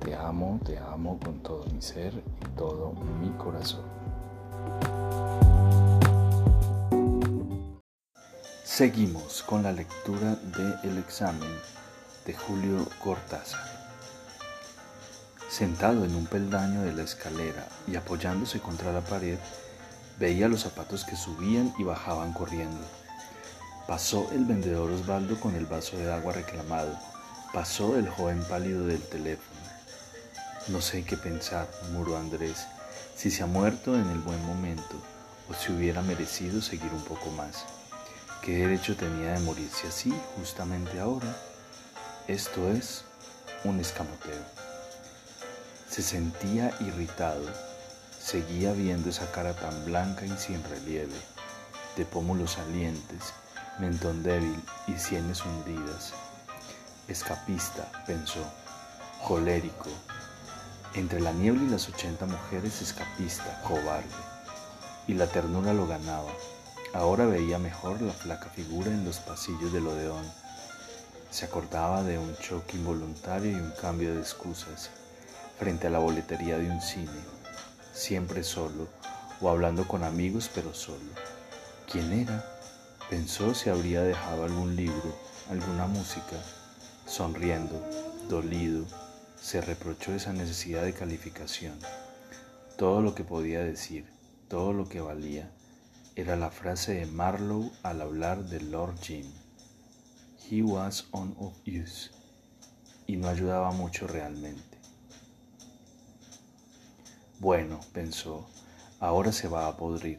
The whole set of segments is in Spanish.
Te amo, te amo con todo mi ser y todo mi corazón. Seguimos con la lectura de El examen de Julio Cortázar. Sentado en un peldaño de la escalera y apoyándose contra la pared, veía los zapatos que subían y bajaban corriendo. Pasó el vendedor Osvaldo con el vaso de agua reclamado. Pasó el joven pálido del teléfono. No sé qué pensar, muró Andrés, si se ha muerto en el buen momento o si hubiera merecido seguir un poco más. ¿Qué derecho tenía de morirse así justamente ahora? Esto es un escamoteo. Se sentía irritado, seguía viendo esa cara tan blanca y sin relieve, de pómulos salientes, mentón débil y sienes hundidas. Escapista, pensó, colérico, entre la niebla y las ochenta mujeres escapista, cobarde. Y la ternura lo ganaba. Ahora veía mejor la flaca figura en los pasillos del Odeón. Se acordaba de un choque involuntario y un cambio de excusas frente a la boletería de un cine, siempre solo o hablando con amigos pero solo. ¿Quién era? Pensó si habría dejado algún libro, alguna música. Sonriendo, dolido, se reprochó esa necesidad de calificación. Todo lo que podía decir, todo lo que valía, era la frase de Marlowe al hablar de Lord Jim. He was on of use. Y no ayudaba mucho realmente. Bueno, pensó, ahora se va a podrir,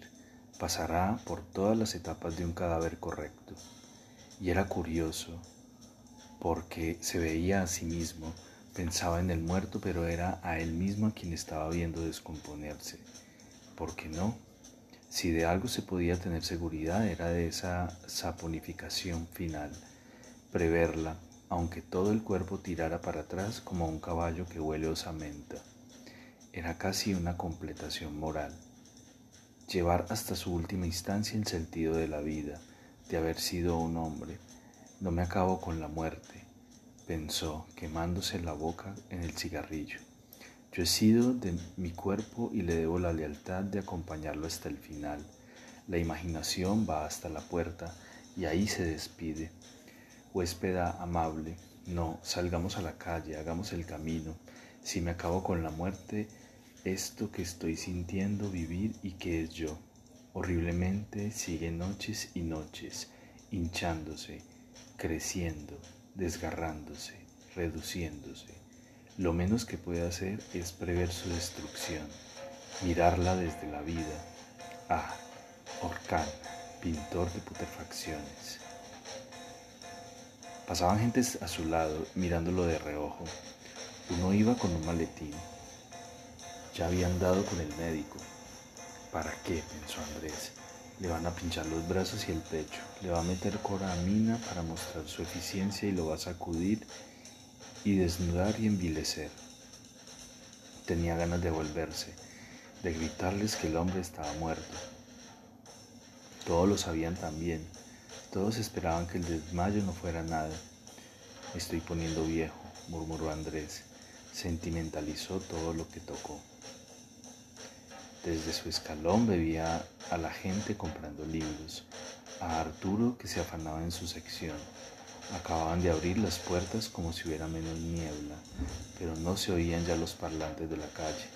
pasará por todas las etapas de un cadáver correcto. Y era curioso, porque se veía a sí mismo, pensaba en el muerto, pero era a él mismo a quien estaba viendo descomponerse. ¿Por qué no? Si de algo se podía tener seguridad era de esa saponificación final, preverla, aunque todo el cuerpo tirara para atrás como un caballo que huele osamenta. Era casi una completación moral. Llevar hasta su última instancia el sentido de la vida, de haber sido un hombre. No me acabo con la muerte, pensó, quemándose la boca en el cigarrillo. Yo he sido de mi cuerpo y le debo la lealtad de acompañarlo hasta el final. La imaginación va hasta la puerta y ahí se despide. Huéspeda amable, no, salgamos a la calle, hagamos el camino. Si me acabo con la muerte, esto que estoy sintiendo vivir y que es yo. Horriblemente sigue noches y noches, hinchándose, creciendo, desgarrándose, reduciéndose. Lo menos que puede hacer es prever su destrucción, mirarla desde la vida. Ah, Orcán, pintor de putrefacciones. Pasaban gentes a su lado, mirándolo de reojo. Uno iba con un maletín. Ya habían dado con el médico. ¿Para qué? pensó Andrés. Le van a pinchar los brazos y el pecho. Le va a meter coramina para mostrar su eficiencia y lo va a sacudir y desnudar y envilecer. Tenía ganas de volverse, de gritarles que el hombre estaba muerto. Todos lo sabían también. Todos esperaban que el desmayo no fuera nada. Me estoy poniendo viejo, murmuró Andrés. Sentimentalizó todo lo que tocó. Desde su escalón bebía a la gente comprando libros, a Arturo que se afanaba en su sección. Acababan de abrir las puertas como si hubiera menos niebla, pero no se oían ya los parlantes de la calle.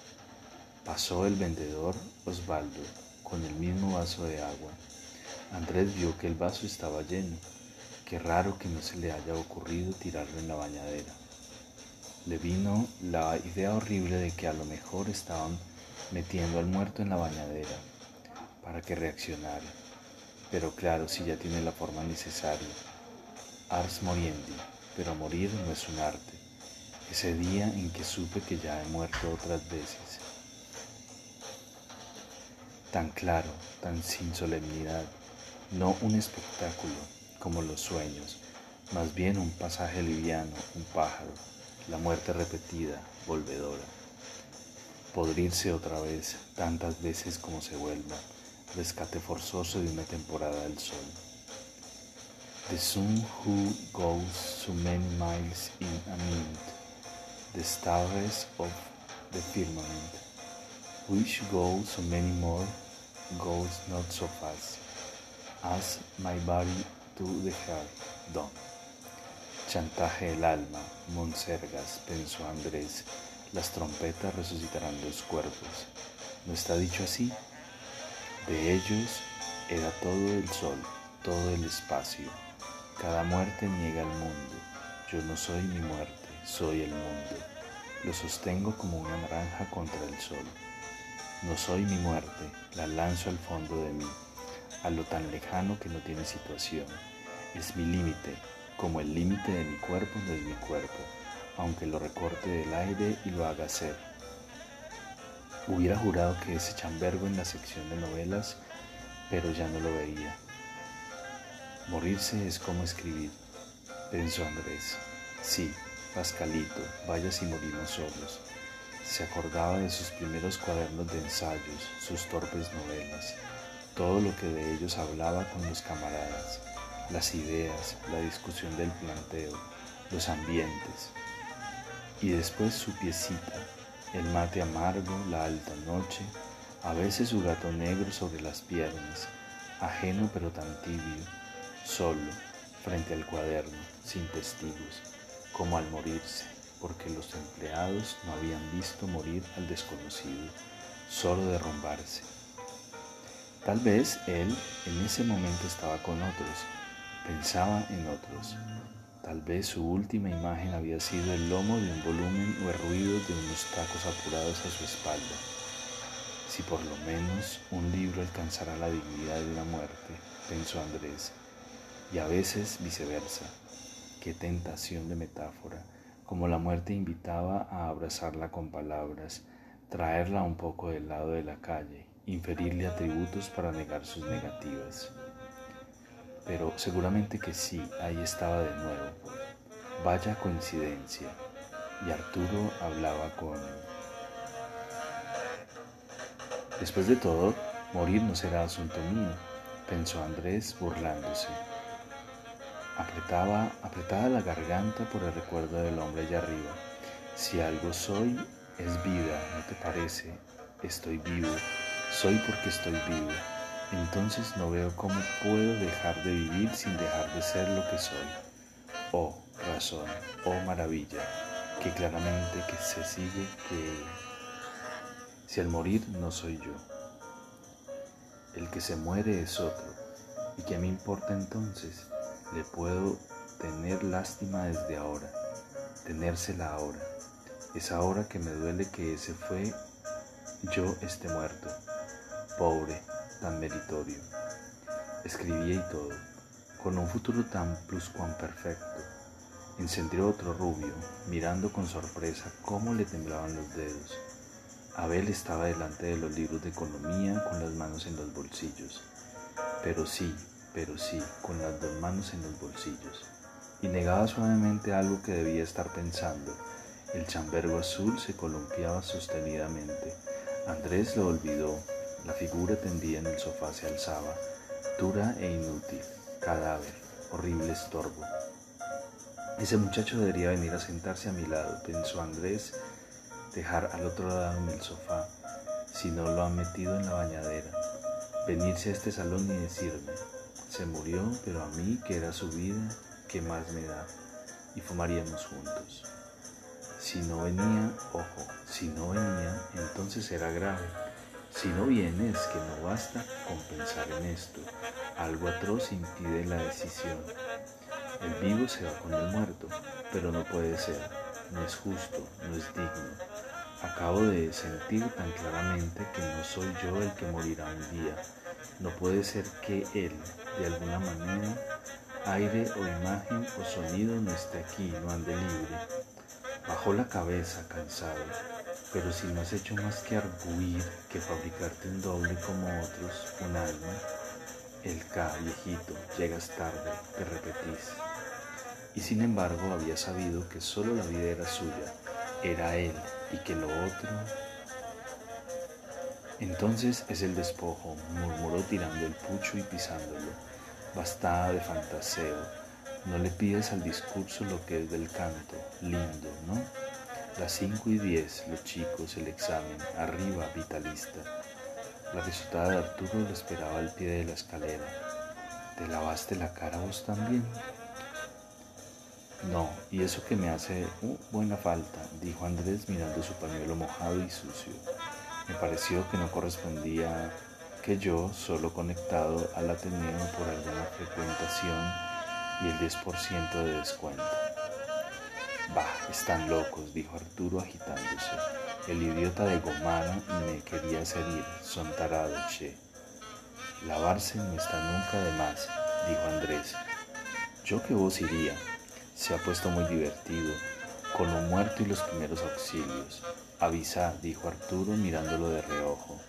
Pasó el vendedor Osvaldo con el mismo vaso de agua. Andrés vio que el vaso estaba lleno. Qué raro que no se le haya ocurrido tirarlo en la bañadera. Le vino la idea horrible de que a lo mejor estaban metiendo al muerto en la bañadera para que reaccionara. Pero claro, si ya tiene la forma necesaria. Ars moriendi, pero morir no es un arte. ese día en que supe que ya he muerto otras veces. Tan claro, tan sin solemnidad, no un espectáculo como los sueños, más bien un pasaje liviano, un pájaro, la muerte repetida, volvedora. Podrirse otra vez, tantas veces como se vuelva, rescate forzoso de una temporada del sol. The sun who goes so many miles in a minute, the stars of the firmament, which go so many more, goes not so fast, as my body to the heart done. Chantaje del alma, Monsergas, pensó Andrés, las trompetas resucitarán los cuerpos. ¿No está dicho así? De ellos era todo el sol, todo el espacio. Cada muerte niega el mundo. Yo no soy mi muerte, soy el mundo. Lo sostengo como una naranja contra el sol. No soy mi muerte, la lanzo al fondo de mí, a lo tan lejano que no tiene situación. Es mi límite, como el límite de mi cuerpo no es mi cuerpo, aunque lo recorte del aire y lo haga ser. Hubiera jurado que ese chambergo en la sección de novelas, pero ya no lo veía. Morirse es como escribir, pensó Andrés. Sí, Pascalito, vaya si morimos solos. Se acordaba de sus primeros cuadernos de ensayos, sus torpes novelas, todo lo que de ellos hablaba con los camaradas, las ideas, la discusión del planteo, los ambientes. Y después su piecita, el mate amargo, la alta noche, a veces su gato negro sobre las piernas, ajeno pero tan tibio, solo, frente al cuaderno, sin testigos, como al morirse, porque los empleados no habían visto morir al desconocido, solo derrumbarse. Tal vez él en ese momento estaba con otros, pensaba en otros. Tal vez su última imagen había sido el lomo de un volumen o el ruido de unos tacos apurados a su espalda. Si por lo menos un libro alcanzara la dignidad de una muerte, pensó Andrés, y a veces viceversa. Qué tentación de metáfora, como la muerte invitaba a abrazarla con palabras, traerla un poco del lado de la calle, inferirle atributos para negar sus negativas. Pero seguramente que sí, ahí estaba de nuevo. Vaya coincidencia. Y Arturo hablaba con... Después de todo, morir no será asunto mío, pensó Andrés burlándose. Apretaba, apretada la garganta por el recuerdo del hombre allá arriba. Si algo soy, es vida, ¿no te parece? Estoy vivo, soy porque estoy vivo. Entonces no veo cómo puedo dejar de vivir sin dejar de ser lo que soy. Oh, razón, oh maravilla, que claramente que se sigue que si al morir no soy yo, el que se muere es otro. ¿Y qué me importa entonces? Le puedo tener lástima desde ahora, tenérsela ahora. Es ahora que me duele que ese fue yo esté muerto. Pobre, tan meritorio. Escribía y todo, con un futuro tan perfecto. Encendió otro rubio, mirando con sorpresa cómo le temblaban los dedos. Abel estaba delante de los libros de economía con las manos en los bolsillos. Pero sí, pero sí, con las dos manos en los bolsillos, y negaba suavemente algo que debía estar pensando. El chambergo azul se columpiaba sostenidamente. Andrés lo olvidó. La figura tendida en el sofá se alzaba, dura e inútil, cadáver, horrible estorbo. Ese muchacho debería venir a sentarse a mi lado, pensó Andrés, dejar al otro lado en el sofá, si no lo han metido en la bañadera, venirse a este salón y decirme, se murió, pero a mí, que era su vida, ¿qué más me da? Y fumaríamos juntos. Si no venía, ojo, si no venía, entonces era grave. Si no viene, es que no basta con pensar en esto. Algo atroz impide la decisión. El vivo se va con el muerto, pero no puede ser, no es justo, no es digno. Acabo de sentir tan claramente que no soy yo el que morirá un día, no puede ser que Él, de alguna manera, aire o imagen o sonido no esté aquí, no ande libre. Bajó la cabeza cansado, pero si no has hecho más que arguir que fabricarte un doble como otros, un alma, el K, viejito, llegas tarde, te repetís. Y sin embargo había sabido que solo la vida era suya, era él, y que lo otro... Entonces es el despojo, murmuró tirando el pucho y pisándolo. Bastada de fantaseo, no le pides al discurso lo que es del canto, lindo, ¿no? Las cinco y diez, los chicos, el examen, arriba, vitalista. La risotada de Arturo lo esperaba al pie de la escalera. ¿Te lavaste la cara vos también? No, y eso que me hace uh, buena falta, dijo Andrés mirando su pañuelo mojado y sucio. Me pareció que no correspondía que yo, solo conectado al Ateneo por alguna frecuentación y el 10% de descuento. Están locos, dijo Arturo agitándose. El idiota de Gomara me quería hacer ir, son tarados, che. Lavarse no está nunca de más, dijo Andrés. Yo que vos iría. Se ha puesto muy divertido, con un muerto y los primeros auxilios. Avisa, dijo Arturo mirándolo de reojo.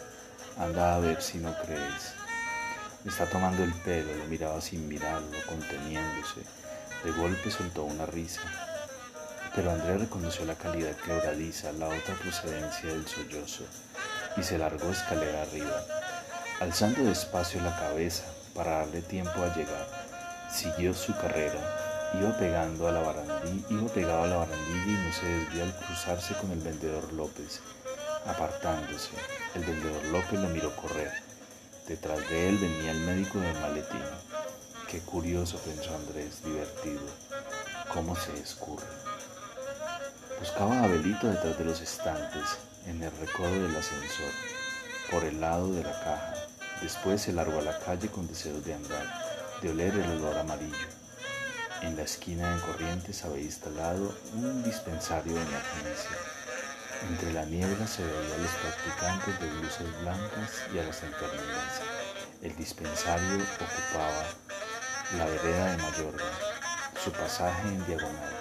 Anda a ver si no crees. Me está tomando el pelo, lo miraba sin mirarlo, conteniéndose. De golpe soltó una risa. Pero Andrés reconoció la calidad quebradiza, la otra procedencia del sollozo, y se largó escalera arriba, alzando despacio la cabeza para darle tiempo a llegar. Siguió su carrera, iba pegando a la barandilla, iba pegado a la barandilla y no se desvió al cruzarse con el vendedor López, apartándose. El vendedor López lo miró correr. Detrás de él venía el médico del maletín. Qué curioso, pensó Andrés, divertido. ¿Cómo se escurre? Buscaba a Abelito detrás de los estantes, en el recodo del ascensor, por el lado de la caja. Después se largó a la calle con deseos de andar, de oler el olor amarillo. En la esquina de Corrientes había instalado un dispensario de emergencia. Entre la niebla se veía a los practicantes de luces blancas y a las enfermeras. El dispensario ocupaba la vereda de Mayorga, su pasaje en diagonal.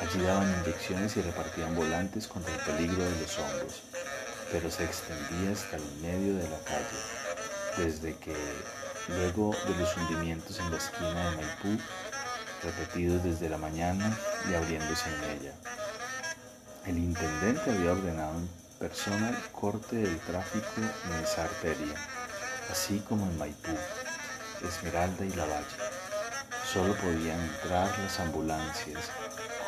Allí daban inyecciones y repartían volantes contra el peligro de los hongos, pero se extendía hasta el medio de la calle, desde que, luego de los hundimientos en la esquina de Maipú, repetidos desde la mañana y abriéndose en ella. El intendente había ordenado en persona el corte del tráfico en esa arteria, así como en Maipú, Esmeralda y La Valle. Solo podían entrar las ambulancias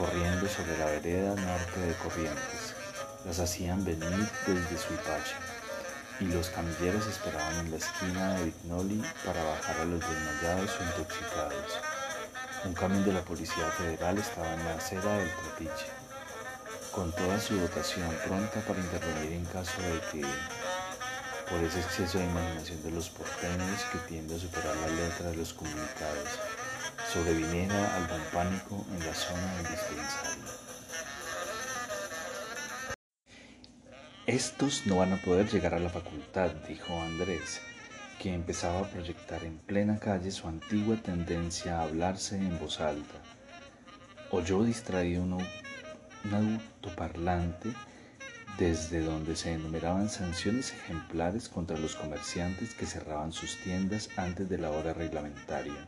corriendo sobre la vereda norte de Corrientes. Las hacían venir desde Suipacha y los camilleros esperaban en la esquina de Vignoli para bajar a los desmayados o intoxicados. Un camión de la Policía Federal estaba en la acera del Trapiche con toda su dotación pronta para intervenir en caso de que, por ese exceso de imaginación de los porteños que tiende a superar la letra de los comunicados, sobreviniera algún pánico en la zona del dispensario. Estos no van a poder llegar a la facultad, dijo Andrés, que empezaba a proyectar en plena calle su antigua tendencia a hablarse en voz alta. Oyó distraído un un autoparlante desde donde se enumeraban sanciones ejemplares contra los comerciantes que cerraban sus tiendas antes de la hora reglamentaria.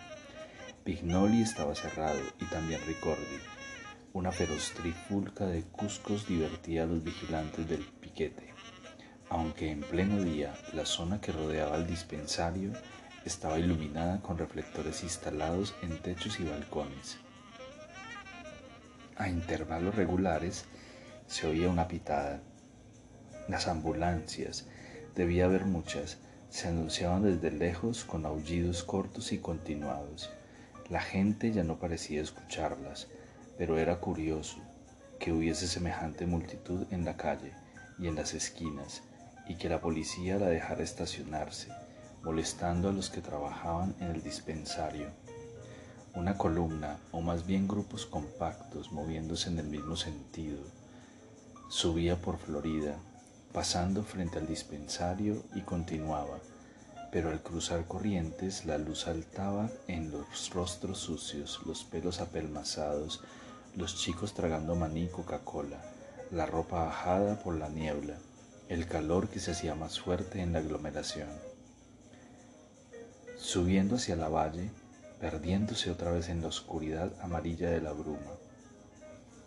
Pignoli estaba cerrado y también Ricordi. Una feroz trifulca de cuscos divertía a los vigilantes del piquete, aunque en pleno día la zona que rodeaba el dispensario estaba iluminada con reflectores instalados en techos y balcones. A intervalos regulares se oía una pitada. Las ambulancias, debía haber muchas, se anunciaban desde lejos con aullidos cortos y continuados. La gente ya no parecía escucharlas, pero era curioso que hubiese semejante multitud en la calle y en las esquinas y que la policía la dejara estacionarse, molestando a los que trabajaban en el dispensario. Una columna, o más bien grupos compactos moviéndose en el mismo sentido, subía por Florida, pasando frente al dispensario y continuaba, pero al cruzar corrientes la luz saltaba en los rostros sucios, los pelos apelmazados, los chicos tragando maní Coca-Cola, la ropa bajada por la niebla, el calor que se hacía más fuerte en la aglomeración. Subiendo hacia la valle, perdiéndose otra vez en la oscuridad amarilla de la bruma.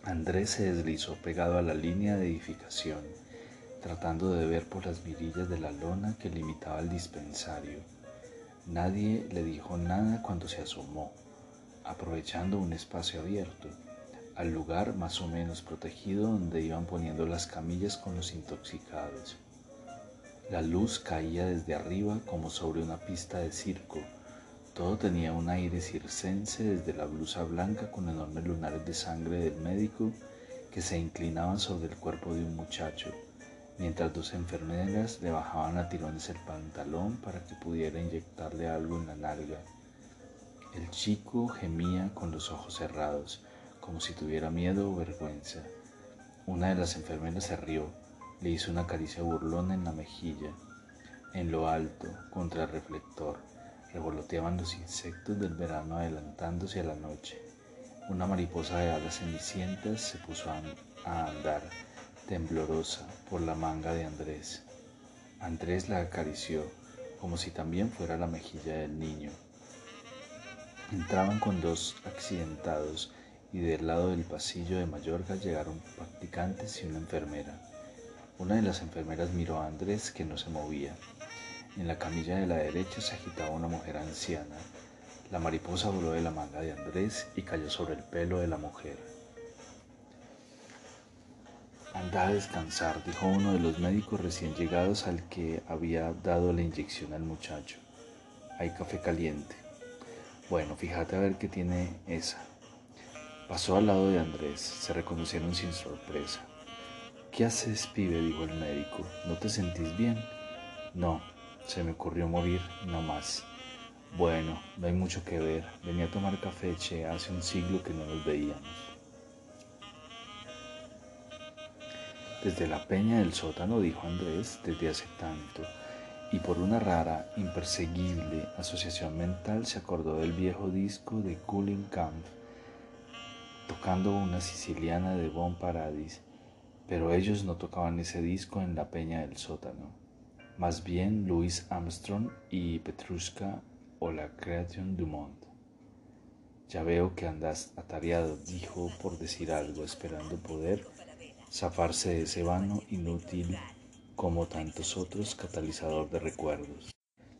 Andrés se deslizó pegado a la línea de edificación, tratando de ver por las mirillas de la lona que limitaba el dispensario. Nadie le dijo nada cuando se asomó, aprovechando un espacio abierto, al lugar más o menos protegido donde iban poniendo las camillas con los intoxicados. La luz caía desde arriba como sobre una pista de circo. Todo tenía un aire circense desde la blusa blanca con enormes lunares de sangre del médico que se inclinaban sobre el cuerpo de un muchacho, mientras dos enfermeras le bajaban a tirones el pantalón para que pudiera inyectarle algo en la nalga. El chico gemía con los ojos cerrados como si tuviera miedo o vergüenza. Una de las enfermeras se rió, le hizo una caricia burlona en la mejilla. En lo alto, contra el reflector, revoloteaban los insectos del verano adelantándose a la noche. Una mariposa de alas cenicientas se puso a andar, temblorosa, por la manga de Andrés. Andrés la acarició, como si también fuera la mejilla del niño. Entraban con dos accidentados y del lado del pasillo de Mallorca llegaron practicantes y una enfermera. Una de las enfermeras miró a Andrés que no se movía. En la camilla de la derecha se agitaba una mujer anciana. La mariposa voló de la manga de Andrés y cayó sobre el pelo de la mujer. Anda a descansar, dijo uno de los médicos recién llegados al que había dado la inyección al muchacho. Hay café caliente. Bueno, fíjate a ver qué tiene esa. Pasó al lado de Andrés, se reconocieron sin sorpresa. ¿Qué haces, pibe? dijo el médico. ¿No te sentís bien? No, se me ocurrió morir, no más. Bueno, no hay mucho que ver. Venía a tomar café, che, hace un siglo que no nos veíamos. Desde la peña del sótano, dijo Andrés, desde hace tanto, y por una rara, imperseguible asociación mental se acordó del viejo disco de Cooling Camp tocando una siciliana de Bon Paradis, pero ellos no tocaban ese disco en la peña del sótano. Más bien Louis Armstrong y Petrushka o la Creation du Monde. Ya veo que andas atareado, dijo por decir algo, esperando poder zafarse de ese vano inútil como tantos otros catalizador de recuerdos.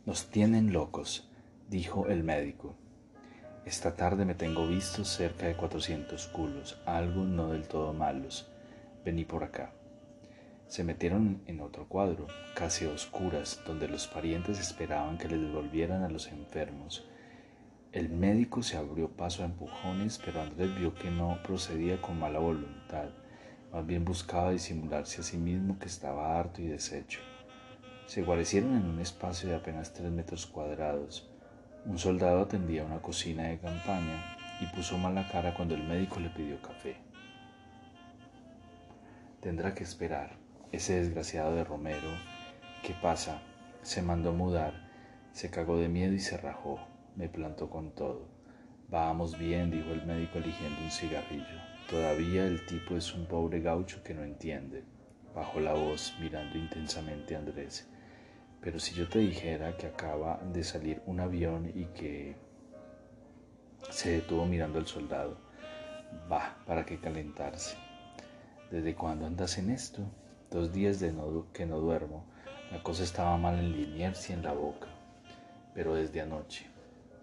Nos tienen locos, dijo el médico. Esta tarde me tengo vistos cerca de 400 culos, algo no del todo malos. Vení por acá. Se metieron en otro cuadro, casi oscuras, donde los parientes esperaban que les devolvieran a los enfermos. El médico se abrió paso a empujones, pero Andrés vio que no procedía con mala voluntad, más bien buscaba disimularse a sí mismo que estaba harto y deshecho. Se guarecieron en un espacio de apenas tres metros cuadrados. Un soldado atendía una cocina de campaña y puso mala cara cuando el médico le pidió café. Tendrá que esperar. Ese desgraciado de Romero, ¿qué pasa? Se mandó mudar, se cagó de miedo y se rajó. Me plantó con todo. Vamos bien, dijo el médico eligiendo un cigarrillo. Todavía el tipo es un pobre gaucho que no entiende. Bajó la voz mirando intensamente a Andrés. Pero si yo te dijera que acaba de salir un avión y que se detuvo mirando al soldado, va, ¿para qué calentarse? ¿Desde cuándo andas en esto? Dos días de que no duermo. La cosa estaba mal en Liniers y en la boca. Pero desde anoche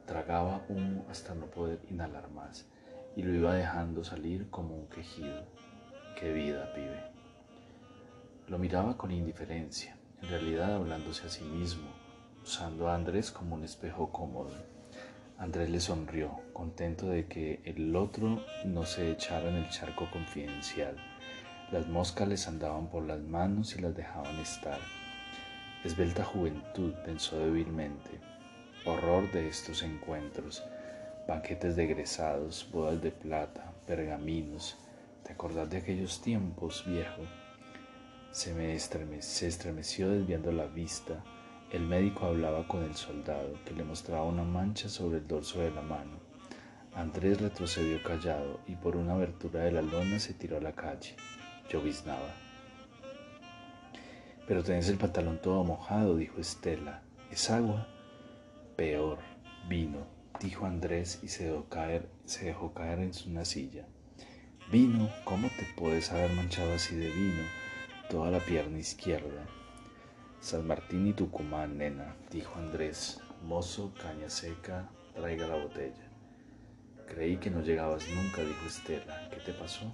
tragaba humo hasta no poder inhalar más y lo iba dejando salir como un quejido. Qué vida, pibe. Lo miraba con indiferencia en realidad hablándose a sí mismo, usando a Andrés como un espejo cómodo. Andrés le sonrió, contento de que el otro no se echara en el charco confidencial. Las moscas les andaban por las manos y las dejaban estar. Esbelta juventud, pensó débilmente. Horror de estos encuentros, banquetes de bodas de plata, pergaminos. ¿Te acordás de aquellos tiempos, viejo? Se, me estremeció desviando la vista. El médico hablaba con el soldado, que le mostraba una mancha sobre el dorso de la mano. Andrés retrocedió callado y por una abertura de la lona se tiró a la calle. Lloviznaba. Pero tenés el pantalón todo mojado, dijo Estela. ¿Es agua? Peor, vino, dijo Andrés y se dejó caer, se dejó caer en una silla. Vino, ¿cómo te puedes haber manchado así de vino? Toda la pierna izquierda. San Martín y Tucumán, nena, dijo Andrés. Mozo, caña seca, traiga la botella. Creí que no llegabas nunca, dijo Estela. ¿Qué te pasó?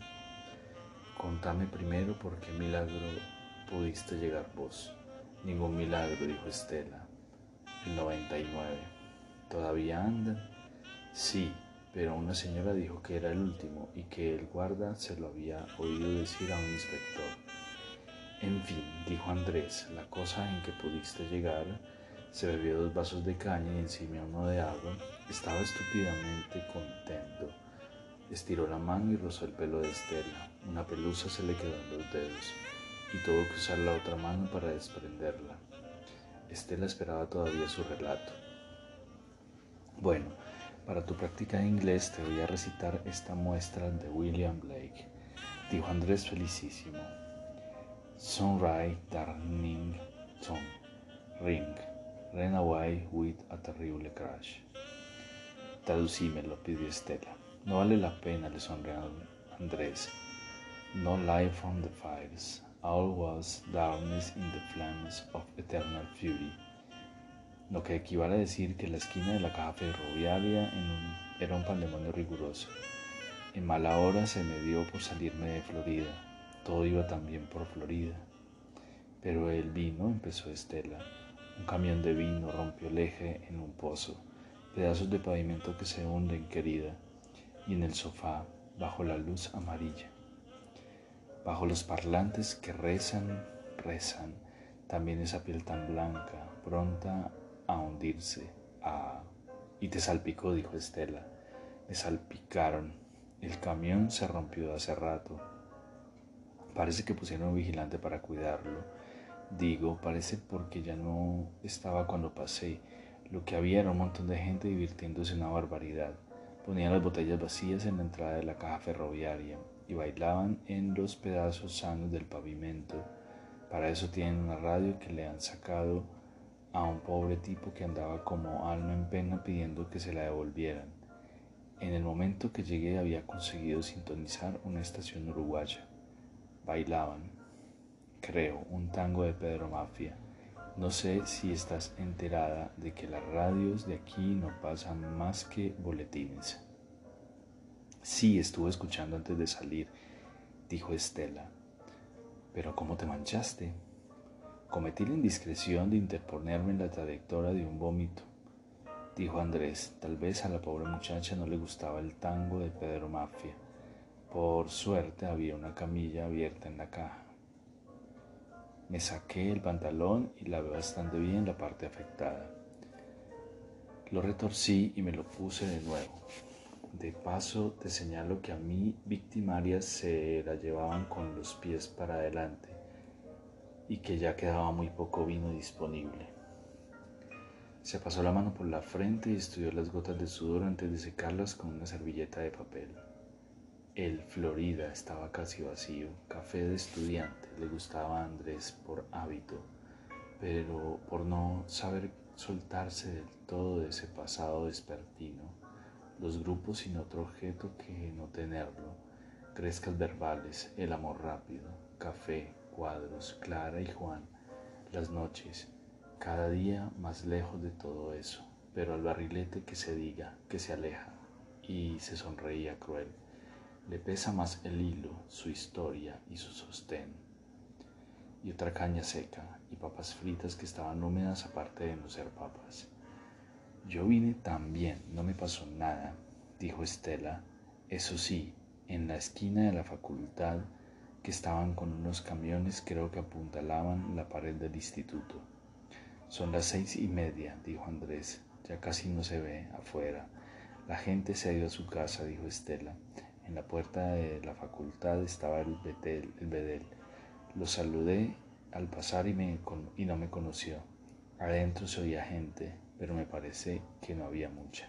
Contame primero por qué milagro pudiste llegar vos. Ningún milagro, dijo Estela. El 99. ¿Todavía andan? Sí, pero una señora dijo que era el último y que el guarda se lo había oído decir a un inspector. En fin, dijo Andrés, la cosa en que pudiste llegar, se bebió dos vasos de caña y encima uno de agua, estaba estúpidamente contento. Estiró la mano y rozó el pelo de Estela. Una pelusa se le quedó en los dedos y tuvo que usar la otra mano para desprenderla. Estela esperaba todavía su relato. Bueno, para tu práctica de inglés te voy a recitar esta muestra de William Blake, dijo Andrés felicísimo. Sunrise, darling, son, ring, ran away with a terrible crash. Traducímelo, pidió Estela. No vale la pena, le sonrió Andrés. No life from the fires. All was darkness in the flames of eternal fury. Lo que equivale a decir que la esquina de la caja ferroviaria era un pandemonio riguroso. En mala hora se me dio por salirme de Florida. Todo iba también por Florida. Pero el vino, empezó Estela. Un camión de vino rompió el eje en un pozo. Pedazos de pavimento que se hunden, querida. Y en el sofá, bajo la luz amarilla bajo los parlantes que rezan, rezan, también esa piel tan blanca, pronta a hundirse, a... Y te salpicó, dijo Estela. Me salpicaron. El camión se rompió hace rato. Parece que pusieron un vigilante para cuidarlo. Digo, parece porque ya no estaba cuando pasé. Lo que había era un montón de gente divirtiéndose una barbaridad. Ponían las botellas vacías en la entrada de la caja ferroviaria y bailaban en los pedazos sanos del pavimento. Para eso tienen una radio que le han sacado a un pobre tipo que andaba como alma en pena pidiendo que se la devolvieran. En el momento que llegué había conseguido sintonizar una estación uruguaya. Bailaban, creo, un tango de Pedro Mafia. No sé si estás enterada de que las radios de aquí no pasan más que boletines. Sí, estuve escuchando antes de salir, dijo Estela. Pero ¿cómo te manchaste? Cometí la indiscreción de interponerme en la trayectoria de un vómito, dijo Andrés. Tal vez a la pobre muchacha no le gustaba el tango de Pedro Mafia. Por suerte había una camilla abierta en la caja. Me saqué el pantalón y lavé bastante bien la parte afectada. Lo retorcí y me lo puse de nuevo. De paso, te señalo que a mí victimarias se la llevaban con los pies para adelante y que ya quedaba muy poco vino disponible. Se pasó la mano por la frente y estudió las gotas de sudor antes de secarlas con una servilleta de papel. El Florida estaba casi vacío, café de estudiante, le gustaba a Andrés por hábito, pero por no saber soltarse del todo de ese pasado despertino los grupos sin otro objeto que no tenerlo, crescas verbales, el amor rápido, café, cuadros, Clara y Juan, las noches, cada día más lejos de todo eso, pero al barrilete que se diga, que se aleja, y se sonreía cruel. Le pesa más el hilo, su historia y su sostén. Y otra caña seca y papas fritas que estaban húmedas aparte de no ser papas. Yo vine también, no me pasó nada, dijo Estela. Eso sí, en la esquina de la facultad, que estaban con unos camiones, creo que apuntalaban la pared del instituto. Son las seis y media, dijo Andrés. Ya casi no se ve afuera. La gente se ha ido a su casa, dijo Estela. En la puerta de la facultad estaba el, bedel. Lo saludé al pasar y, me, y no me conoció. Adentro se oía gente, pero me parece que no había mucha.